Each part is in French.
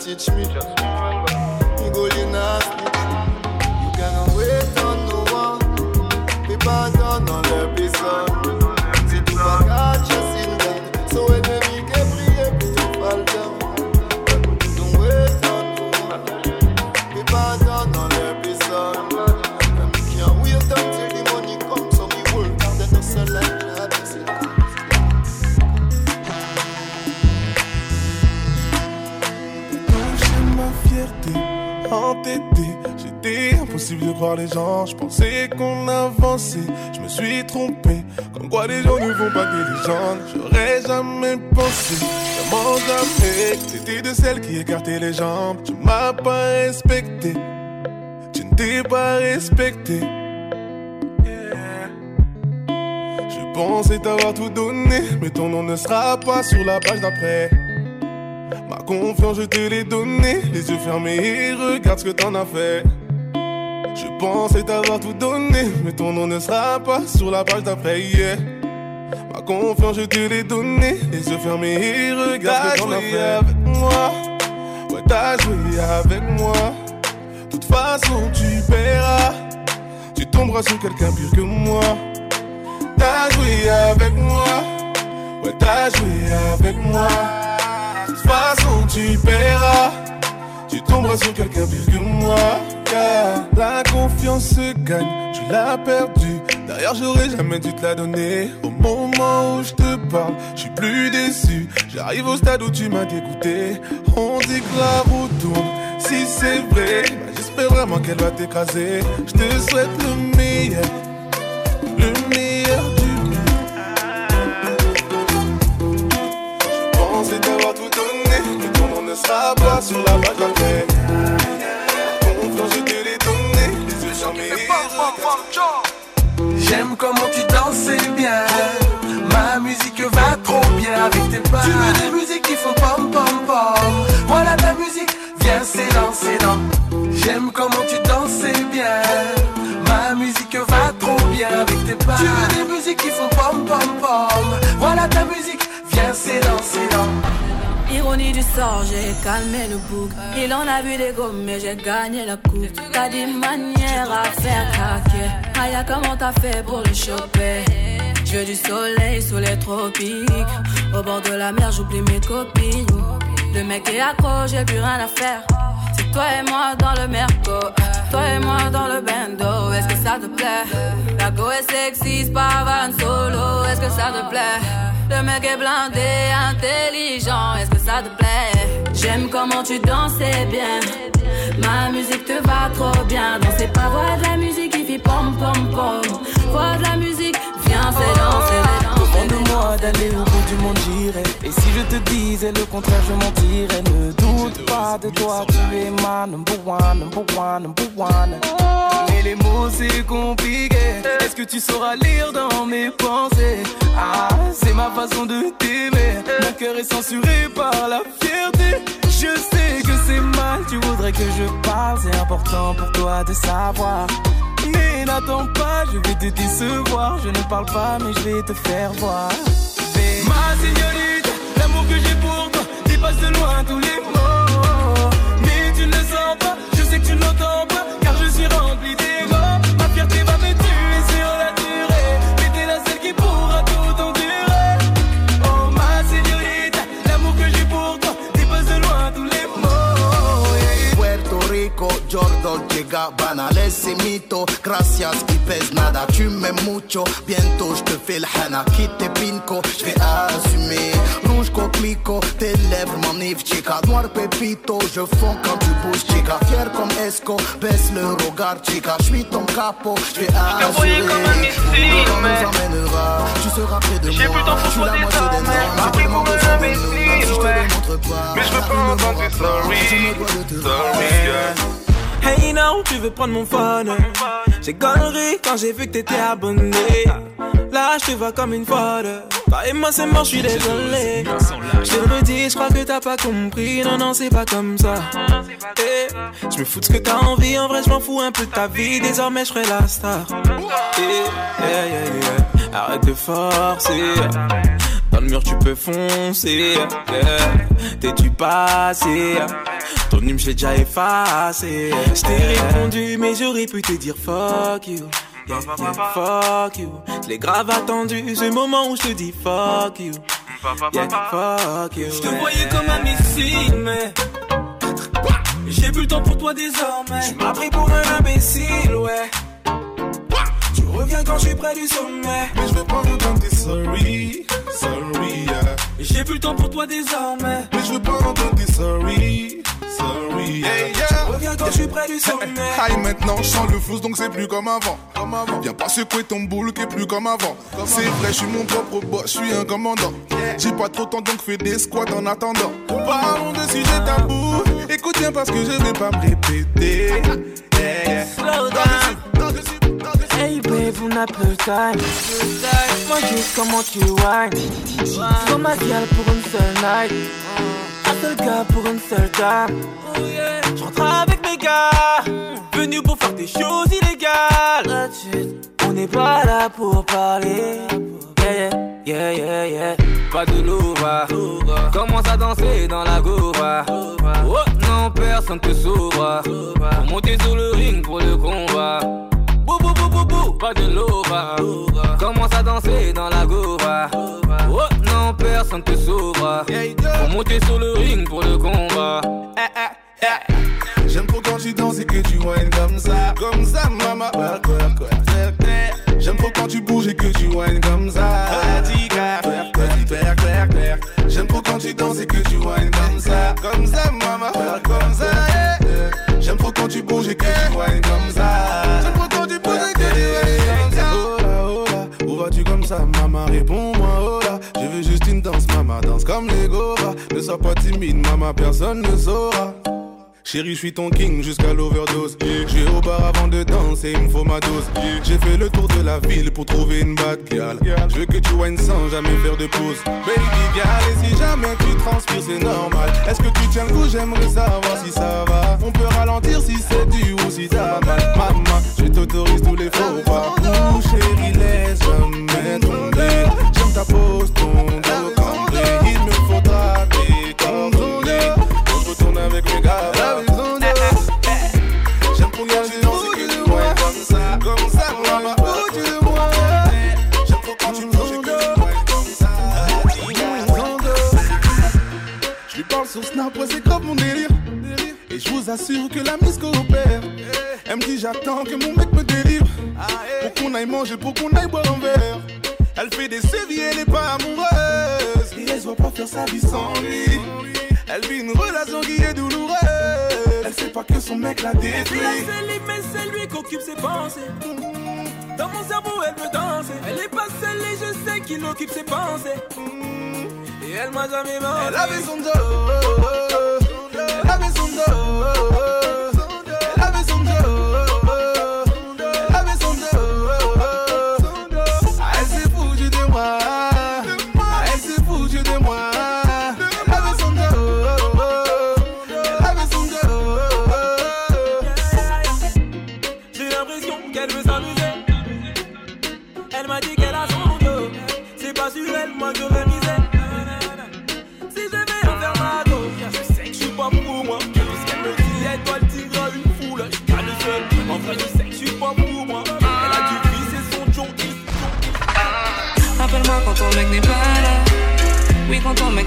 teach me. Just remember, me go in a snitch. You cannot wait on no one. Me pardon on leur personne. Les gens. Je pensais qu'on avançait, je me suis trompé. Comme quoi les gens ne vont pas des légendes. J'aurais jamais pensé, vraiment jamais. T'étais de celles qui écartaient les jambes. Tu m'as pas respecté, tu ne t'es pas respecté. Je pensais t'avoir tout donné, mais ton nom ne sera pas sur la page d'après. Ma confiance, je te l'ai donnée. Les yeux fermés et regarde ce que t'en as fait. Je pensais t'avoir tout donné, mais ton nom ne sera pas sur la page d'après. yeah. Ma confiance, je te l'ai donnée. Les yeux fermés et regarde ce fait. avec moi. Ouais, t'as joué avec moi. De toute façon, tu paieras. Tu tomberas sur quelqu'un pire que moi. T'as joué avec moi. Ouais, t'as joué avec moi. De toute façon, tu paieras. Tu tomberas sur quelqu'un pire que moi. La confiance se gagne, tu l'as perdue. D'ailleurs, j'aurais jamais dû te la donner. Au moment où je te parle, je suis plus déçu. J'arrive au stade où tu m'as dégoûté. On dit que la roue tourne. Si c'est vrai, bah, j'espère vraiment qu'elle va t'écraser. Je te souhaite le meilleur, le meilleur du Je pensais t'avoir tout donné, ton nom ne sera pas sur la page d'après. J'aime comment tu dansais bien. Ma musique va trop bien avec tes pas. Tu veux des musiques qui font pom pom pom. Voilà ta musique, viens c'est dans, dans. J'aime comment tu dansais bien. Ma musique va trop bien avec tes pas. Tu veux des musiques qui font pom pom pom. Voilà ta musique, Ironie du sort, j'ai calmé le bouc. Il en a vu des gommes, mais j'ai gagné la coupe. T'as des manières à faire craquer. Aya, comment t'as fait pour le choper? Je veux du soleil sous les tropiques. Au bord de la mer, j'oublie mes copines. Le mec est accro, j'ai plus rien à faire. Toi et moi dans le merco. Toi et moi dans le bando. Est-ce que ça te plaît? La go est sexy, pas van solo. Est-ce que ça te plaît? Le mec est blindé, intelligent, est-ce que ça te plaît? J'aime comment tu dansais bien Ma musique te va trop bien Danser pas, voix de la musique qui fait pom pom pom Voix de la musique, viens c'est danser Demande-moi d'aller au bout du monde, j'irai. Et si je te disais le contraire, je mentirais. Ne pas de toi, tu es ma number one, number one, number one. Mais les mots, c'est compliqué. Est-ce que tu sauras lire dans mes pensées? Ah, c'est ma façon de t'aimer. Mon cœur est censuré par la fierté. Je sais que c'est mal, tu voudrais que je parle. C'est important pour toi de savoir. Mais n'attends pas, je vais te décevoir. Je ne parle pas, mais je vais te faire voir. Ma signorita, l'amour que j'ai pour toi dépasse de loin tous les mots. Tu n'entends pas, car je suis rempli d'ego. Ma fierté va me tuer sur la durée. Mais t'es la seule qui pourra tout endurer. Oh ma signorita, l'amour que j'ai pour toi dépasse de loin tous les mots. Puerto Rico, Jordan, llega banales c'est mito. Gracias y pèse nada, tu m'aimes mucho. Bientôt je te fais le hana, quitte tes pinko, je vais assumer. Coquelicot, tes lèvres m'enivrent, chica. Noir pépito, je fonds quand tu bouges, chica. Fier comme Esco, baisse le regard, chica. Je suis ton capot, je vais assurer. Le temps nous emmènera, tu seras près de moi. Je suis la moitié des normes, j'ai tellement besoin de nous. Même si je te le montre pas, Mais je veux pas entendre sorry, sorry. Hey now, tu veux prendre mon phone? J'ai galerie quand j'ai vu que t'étais abonné Là, je te vois comme une folle. Bah, et moi, c'est mort, je suis désolé. Je te le dis, je crois que t'as pas compris. Non, non, c'est pas comme ça. Eh, je me fous de ce que t'as envie. En vrai, je m'en fous un peu de ta vie. Désormais, je serai la star. Eh, yeah. Arrête de forcer. Dans le mur, tu peux foncer. T'es-tu passé? Ton numéro, j'ai déjà effacé. Je t'ai répondu, mais j'aurais pu te dire fuck you. Fuck you. Je l'ai grave attendu, ce moment où je te dis fuck you. Yeah, fuck you. Je te voyais comme un missile, mais. J'ai plus le temps pour toi désormais. Tu m'as pris pour un imbécile, ouais. Tu reviens quand je suis près du sommet. Mais je veux pas entendre tes sorry, sorry, yeah. J'ai plus le temps pour toi désormais. Mais je veux pas entendre tes sorry, sorry. Hey, yeah. Reviens quand je suis près du sommet. Aïe, maintenant je sens le flou donc c'est plus comme avant. Comme avant. Viens pas secouer ton boule qui est plus comme avant. C'est vrai, je suis mon propre boss, je suis un commandant. J'ai pas trop de temps donc fais des squats en attendant. Parlons de sujet tabou. Écoute bien parce que je vais pas me répéter. Yeah. Slow down. Hey babe, on a peu de time. Moi juste comment tu whine. Sur ma gueule pour une seule night. Seul gars pour une seule dame. Je rentre avec mes gars. Venu pour faire des choses illégales. On n'est pas là pour parler. Yeah, yeah, yeah, yeah. Pas de louva, commence à danser dans la gouva. Oh non, personne te sauvera. Pour monter sur le ring pour le combat. Bou bou bou bou bou, pas de louva. Commence à danser dans la. Oh non, personne te sauvera. Pour monter sur le ring pour le combat. Eh, eh, eh. J'aime trop quand tu danses et que tu whines comme ça. Comme ça, maman. J'aime trop quand tu bouges et que tu whines comme ça. J'aime trop quand tu danses et que tu whines comme ça. Comme ça, maman. Comme ça. J'aime trop quand tu bouges et que tu whines comme ça. J'aime trop quand tu bouges et que tu whines comme ça. Oh là, oh là, où vas-tu comme ça, maman? Réponds-moi, oh maman. Danse comme les Gora. Ne sois pas timide, maman, personne ne saura. Chérie, je suis ton king jusqu'à l'overdose. Je vais au bar avant de danser, il me faut ma dose. J'ai fait le tour de la ville pour trouver une bad girl. Je veux que tu whines sans jamais faire de pause. Baby girl, et si jamais tu transpires, c'est normal. Est-ce que tu tiens le coup? J'aimerais savoir si ça va. On peut ralentir si c'est du ou si t'as mal. Maman, je t'autorise tous les faux pas. Chérie, laisse jamais tomber. J'aime ta pose, ton dos assure que la mise coopère. Elle me dit j'attends que mon mec me délivre. Pour qu'on aille manger, pour qu'on aille boire un verre. Elle fait des sévies, elle n'est pas amoureuse. Et elle se voit pas faire sa vie sans lui. Elle vit une relation qui est douloureuse. Elle sait pas que son mec l'a détruit. La céline, mais c'est lui qui occupe ses pensées. Dans mon cerveau, elle peut danser. Elle est pas seule et je sais qu'il occupe ses pensées. Et elle m'a jamais menti. Elle avait son dos. Elle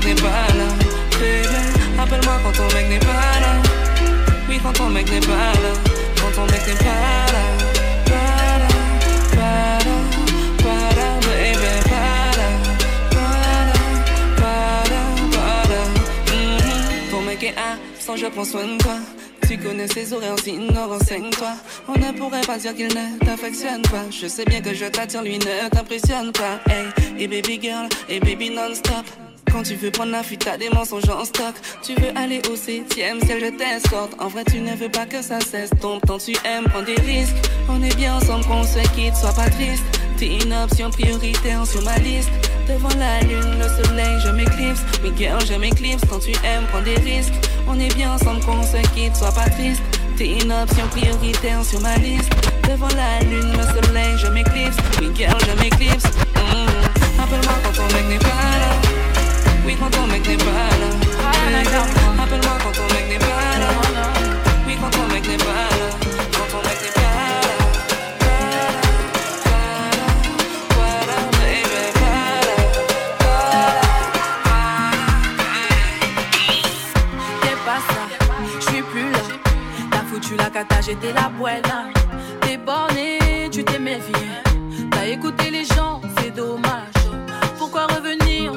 n'est pas là. Bébé, appelle-moi quand ton mec n'est pas là. Oui, quand ton mec n'est pas là. Quand ton mec n'est pas là. Pas là, pas là, pas là, pas là. Pas là, pas là, pas là. Mhm. Ton mec est absent, je prends soin de toi. Tu connais ses horaires, sinon renseigne-toi. On ne pourrait pas dire qu'il ne t'affectionne pas. Je sais bien que je t'attire, lui ne t'impressionne pas. Hey, et baby girl, et baby non-stop. Quand tu veux prendre la fuite, t'as des mensonges en stock. Tu veux aller au septième ciel, je t'escorte. En vrai, tu ne veux pas que ça cesse. Ton temps, tu aimes prendre des risques. On est bien ensemble, qu'on se quitte, sois pas triste. T'es une option prioritaire sur ma liste. Devant la lune, le soleil, je m'éclipse. Mais girl, je m'éclipse quand tu aimes prendre des risques. On est bien ensemble, qu'on se quitte, sois pas triste. T'es une option prioritaire sur ma liste. Devant la lune, le soleil, je m'éclipse. Oui, girl, je m'éclipse. Mm. Appelle-moi quand ton mec n'est pas là. Oui, quand ton mec n'est pas là. Appelle-moi quand ton mec n'est pas là. Oui, quand ton mec n'est pas là. Quand ton mec n'est pas là. Foutu la cata, j'étais la buena. T'es borné, tu t'es méfié. T'as écouté les gens, c'est dommage. Pourquoi revenir,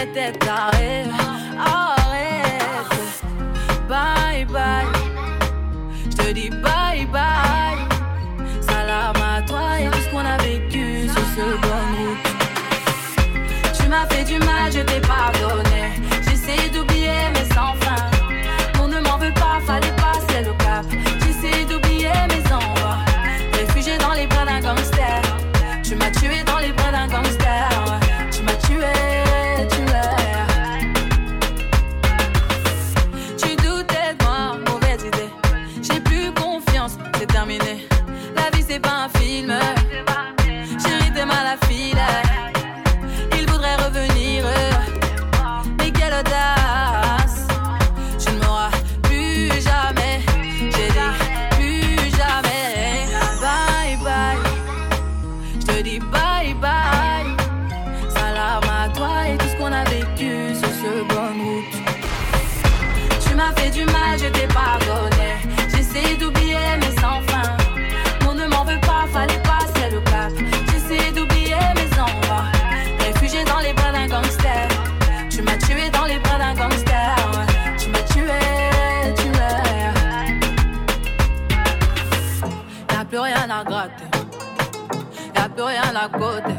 continues, mais t'es plus rien à côté.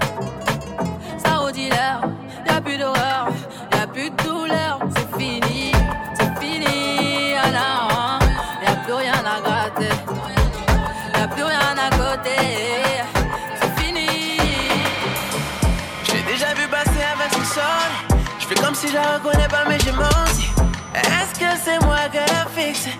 Ça redit l'air. Y'a plus d'horreur. Y'a plus de douleur. C'est fini. C'est fini. Ah non. Y'a plus rien à gratter. Y'a plus rien à côté. C'est fini. J'ai déjà vu passer avec son sol. Je fais comme si je reconnais pas, mais j'ai menti. Est-ce que c'est moi qu'elle a fixé?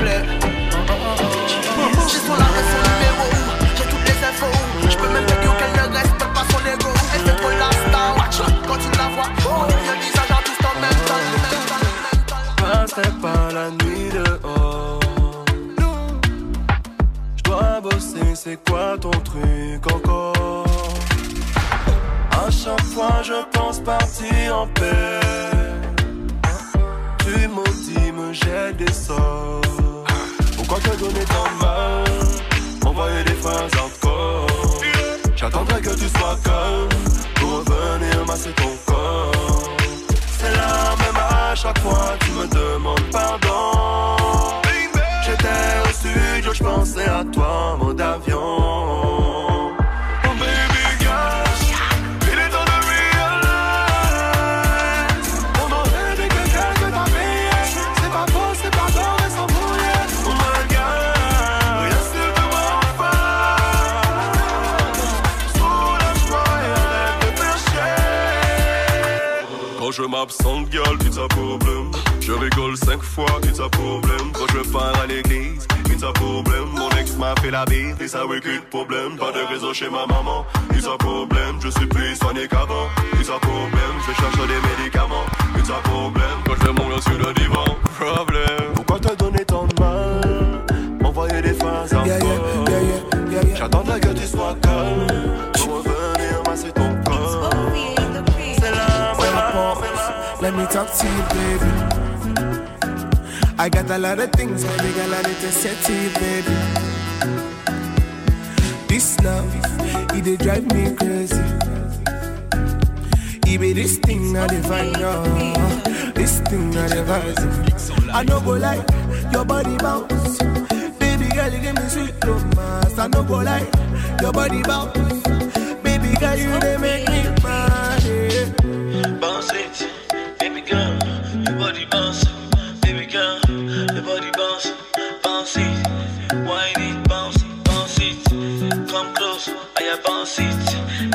Plaît. J'ai son arrêt, son numéro. J'ai toutes les infos. Je peux même te dire qu'elle ne respecte pas son ego. Elle fait trop la star. Watch quand tu la vois. On un visage à tout en même temps. passerai pas la nuit dehors. Je dois bosser, c'est quoi ton truc encore? À chaque fois, je pense partir en paix. Tu maudis, me jettes des sorts. Pourquoi te donner tant mal? Envoyer des phrases encore. J'attendrai que tu sois calme pour revenir masser ton corps. C'est la même à chaque fois, tu me demandes pardon. J'étais au studio, je pensais à toi mode avion. Je m'absente, gueule, tu t'as problème. Je rigole cinq fois, it's a problème. Quand je pars à l'église, it's a problème. Mon ex m'a fait la bise, et ça oui de problème. Pas de réseau chez ma maman, it's a problème. Je suis plus soigné qu'avant, it's a problème. Je cherche des médicaments, it's a problème. Quand je monte sur le divan, problème. Pourquoi te donner tant de mal? Envoyer des phrases en Yeah, yeah, yeah, yeah, yeah. J'attendrai que tu sois calme Pour revenir masser ton corps C'est là, c'est là, c'est là Let me talk to you, baby. I got a lot of things, baby girl, I need to say to you, baby. This love, it dey drive me crazy. It this thing I define you. Oh. This thing I devise. Oh. I no go lie, your body bounce. Baby girl, you give me sweet romance. I no go lie, your body bounce. Baby girl, you make me mad. Bounce it,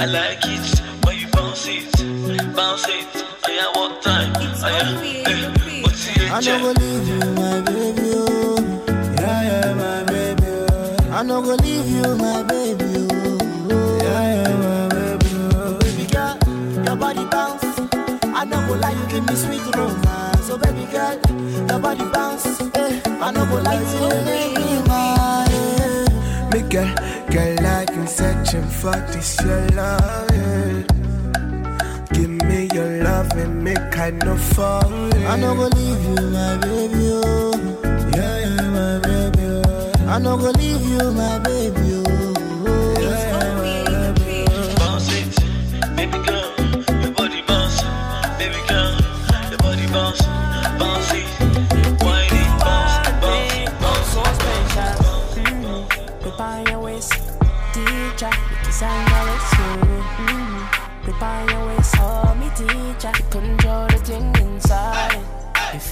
I like it when you bounce it, bounce it, I one time, I eh, what's it, I no go leave you, my baby. Oh. Yeah, yeah, my baby. Oh. I no go leave you, my baby. Oh. Yeah, yeah, my baby. Oh. Baby girl, your body bounce. I no go lie, you give me sweet romance. So baby girl, your body bounce. Eh. I no go lie, you make me mad. Girl, girl, like you searching for this your love. Yeah. Give me your love and make I no fall. I no go leave you, my baby. Oh. Yeah, yeah, my baby. Oh. I no go leave you, my baby.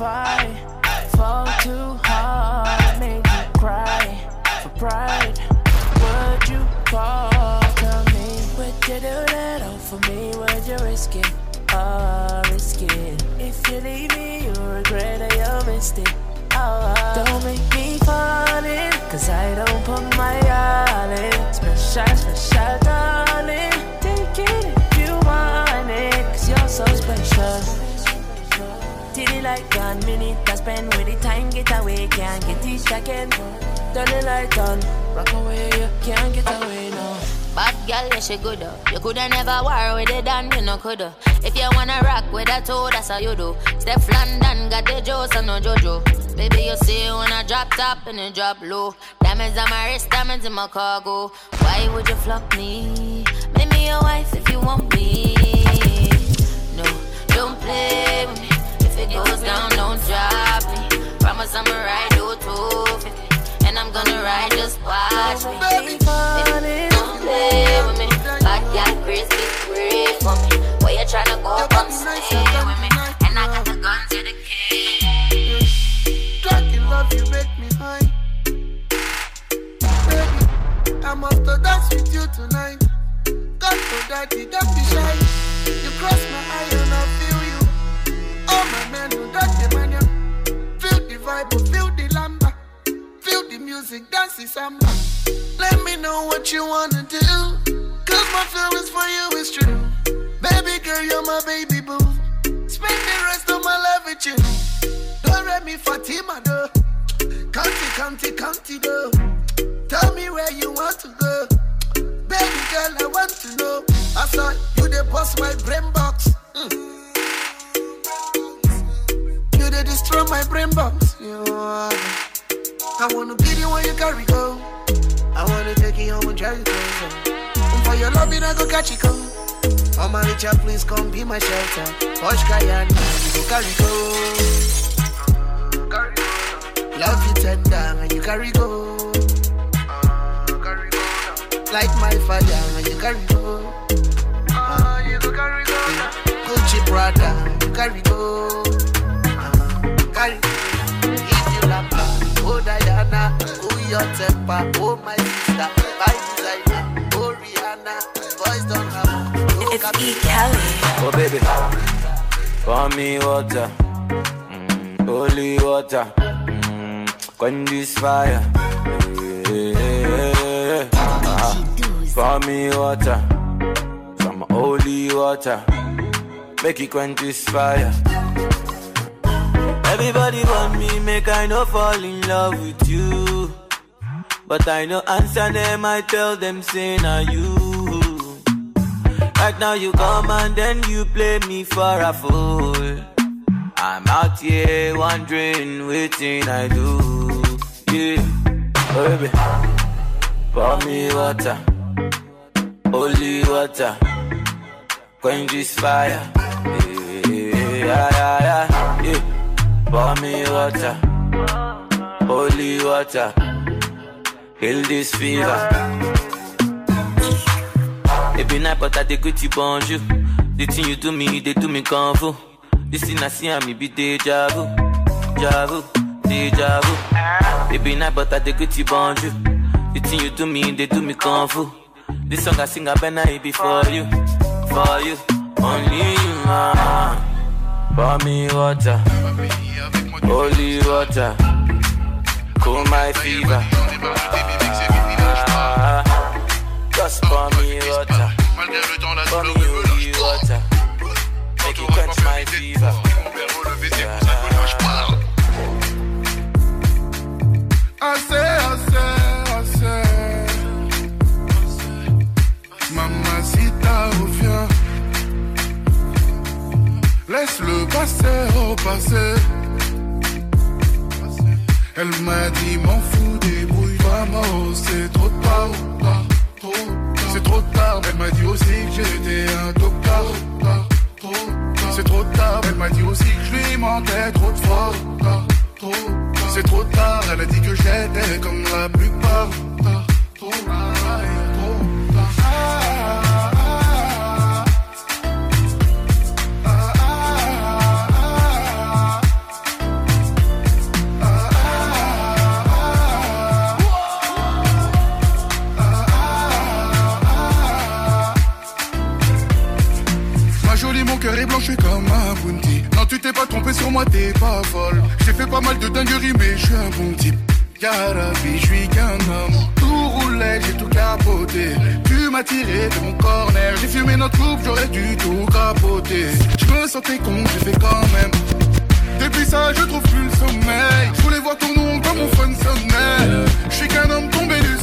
I fall too hard, make you cry for pride, would you call? Tell me, would you do that all for me? Would you risk it? Oh, risk it. If you leave me, you'll regret that you missed it. Oh, don't make me fall in, cause I don't put my all in. Special, special, Till the light gone, minute I spend with the time get away, can't get it again. Turn the light on, rock away, you can't get away now. Bad girl, yeah, she good. uh. You coulda never war with it, and you no coulda. If you wanna rock with a toe, that's how you do. Steph London got the juice and no Jojo. Baby, you see when I drop top and it drop low. Diamonds on my wrist, diamonds in my cargo. Why would you flop me? Make me your wife if you want me. No, don't play with me. It goes down, don't drop me. Promise I'ma ride you 250. And I'm gonna ride, just watch me. Baby, don't play with me. Bad girl, crispy, pray for me. Where you tryna go, come stay with me. And I got the guns in the in love, you make me high. Baby, I must to dance with you tonight. God for daddy, don't be shy. You cross my eye man, you dirty man, feel the vibe, feel the lamba, feel the music, dance the samba. Let me know what you wanna do. Cause my feelings for you is true. Baby girl, you're my baby boo. Spend the rest of my life with you. Don't let me Fatima though. County, county, county though. Tell me where you want to go. Baby girl, I want to know. I saw you they bust my brain box. They my brain box. You are. I wanna be the one you carry go. I wanna take you home and drive you closer. And for your love, you not go catch it go. Oh my Richard, please come be my shelter. Posh Cayenne, you go carry go. Love you tender and you carry go. Like my father and you carry go. Gucci Prada, you carry go. Carry go. If you lapa, oh Diana, oh your temper, oh my sister, my designer, oh Rihanna, boys don't have. It's E. Kelly. Oh baby, pour me water. Mm, holy water. Mm, quench this fire. Pour me water, some holy water. Make it quench this fire. Everybody want me, make I no fall in love with you. But I no answer them, I tell them, say, now you. Right now you come and then you play me for a fool. I'm out here wondering, waiting I do. Yeah, baby. Pour me water, holy water. Quench this fire. Yeah, yeah, yeah, yeah. yeah. Pour me water, holy water. Kill this fever. It be night, but I dey greet you bonjour. The thing you do me, they do me fu. This thing I see and me be deja vu, deja vu, deja vu. It be night, but I dey greet you bonjour. The thing you do me, they do me fu. This song I sing, I better it be for you, for you, only you. Ah. Pour me water, holy water, cool my fever. Just pour me water, pour me holy water, make it quench my fever. Assez, assez, assez. Mamacita, reviens. Laisse le passé au passé. Elle m'a dit, m'en fous, débrouille-toi, moi, c'est trop tard. C'est trop tard. Elle m'a dit aussi que j'étais un tard. C'est trop tard. Elle m'a dit aussi que je lui mentais trop de fois. C'est trop tard. Elle a dit que j'étais comme la plupart. trop tard. Comme un bounty. Non, tu t'es pas trompé sur moi, t'es pas folle. J'ai fait pas mal de dingueries, mais je suis un bon type. Yarabi, je suis qu'un homme. Tout roulait, j'ai tout capoté. Tu m'as tiré de mon corner. J'ai fumé notre coupe, j'aurais dû tout capoter. Je me sentais con, j'ai fait quand même. Depuis ça, je trouve plus le sommeil. Je voulais voir ton nom comme mon phone sonnait. Je suis qu'un homme tombé du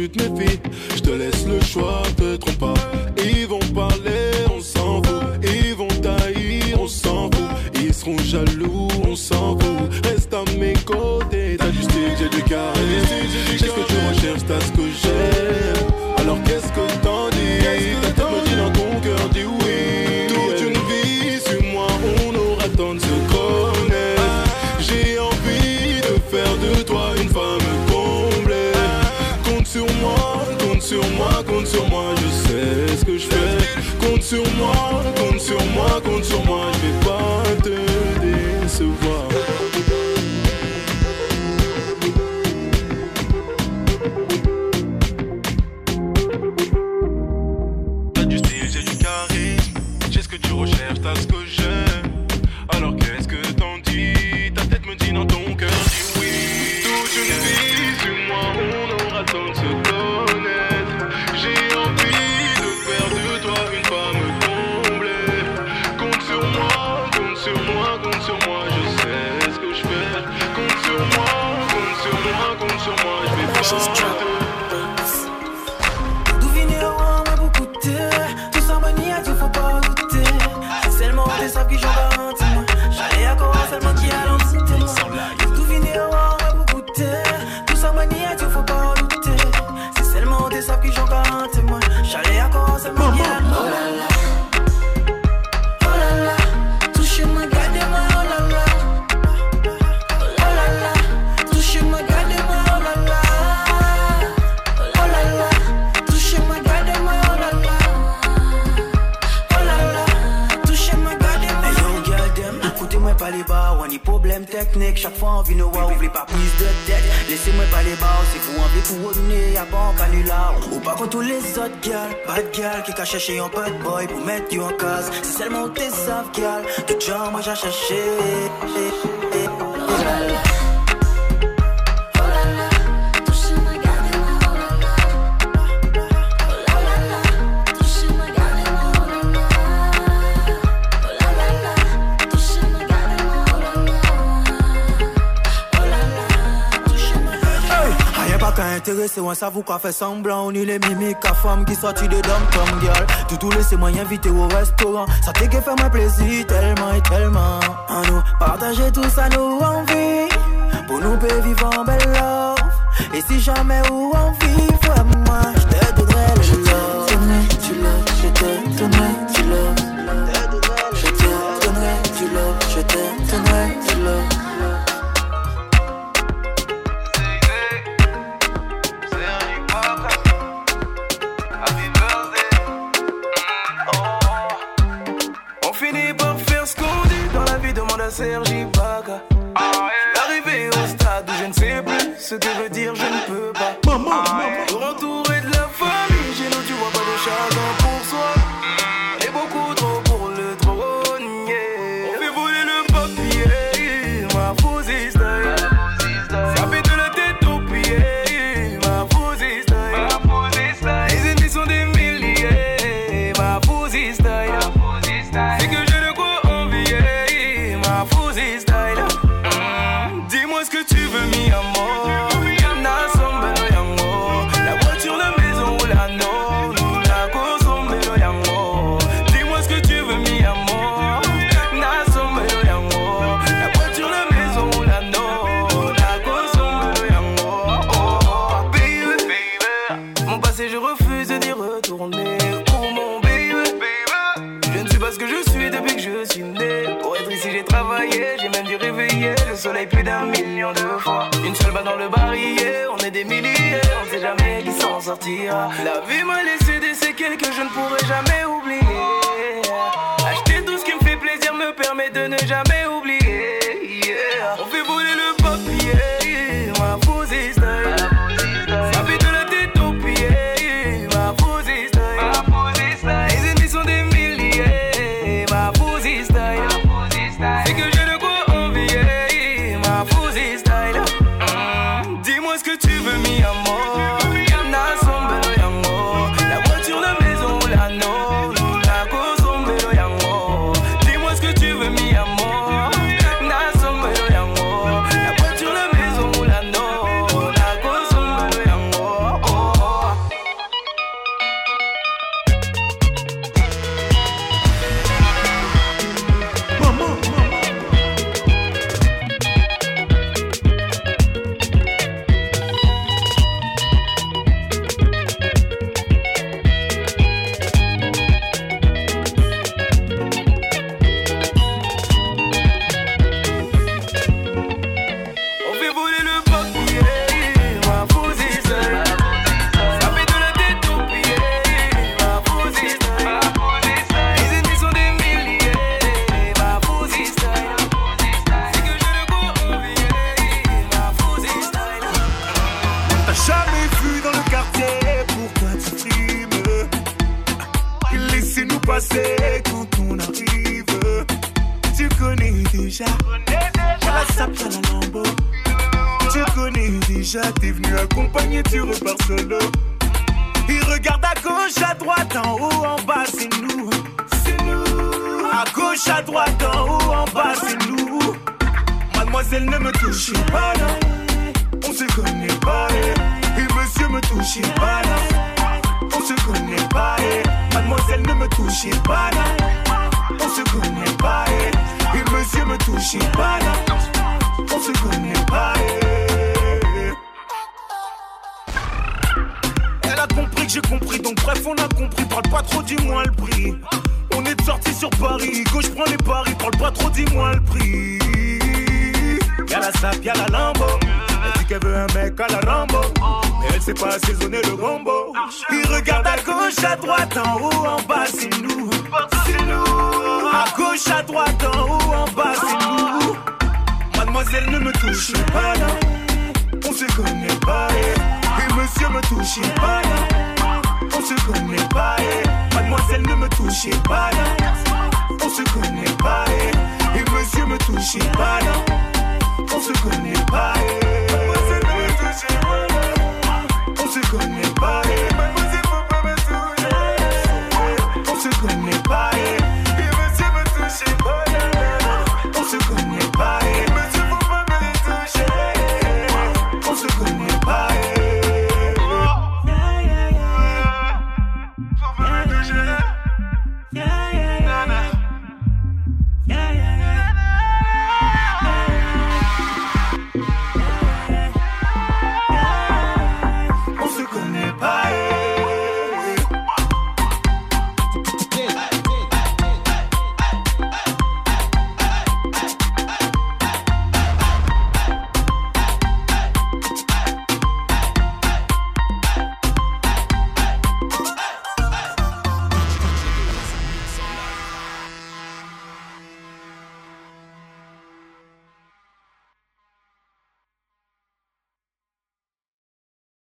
confiance ou tu just gals, bad gal qui cachent cherché un bad boy pour mettre you en case. C'est seulement tes savent gal, tout genre moi j'ai cherché. Qu'à intéresser, on s'avoue qu'à fait semblant. On est les mimiques à femme qui sortit de dom comme girl. Tout laissez moi inviter au restaurant. Ça t'est fait moi plaisir tellement et tellement. À nous partager tout ça nous envie Pour nous vivre en belle love. Et si jamais ou envie à Sergi Baca. Arrivé au stade où je ne sais plus ce que veut dire je ne peux pas. Pour entourer de la réveiller le soleil plus d'un million de fois. Une seule balle dans le barillet, on est des milliers, on sait jamais qui s'en sortira. La vie m'a laissé des séquelles que je ne pourrai jamais oublier. Acheter tout ce qui me fait plaisir me permet de ne jamais oublier. Touchez pas là. On se connaît pas, eh. mademoiselle ne me touchez pas là. On se connaît pas, eh. et monsieur me touchez pas là. On se connaît pas. eh. Elle a compris que j'ai compris, donc bref, on a compris. Parle pas trop, dis-moi le prix. On est sorti sur Paris, gauche prends les paris, parle pas trop, dis-moi le prix. Y'a la sape, y'a la lambo. Qu'elle veut un mec à la Rambo. Mais elle sait pas assaisonner le gombo. Il regarde à gauche, à droite, en haut, en bas, c'est nous. C'est nous. À gauche, à droite, en haut, en bas, c'est nous. Mademoiselle ne me touche pas là. On se connaît pas. Et monsieur me touche pas là. On se connaît pas. Mademoiselle ne me touchez pas là. On se connaît pas. Et monsieur me touche pas là. On se connaît pas, eh. Mademoiselle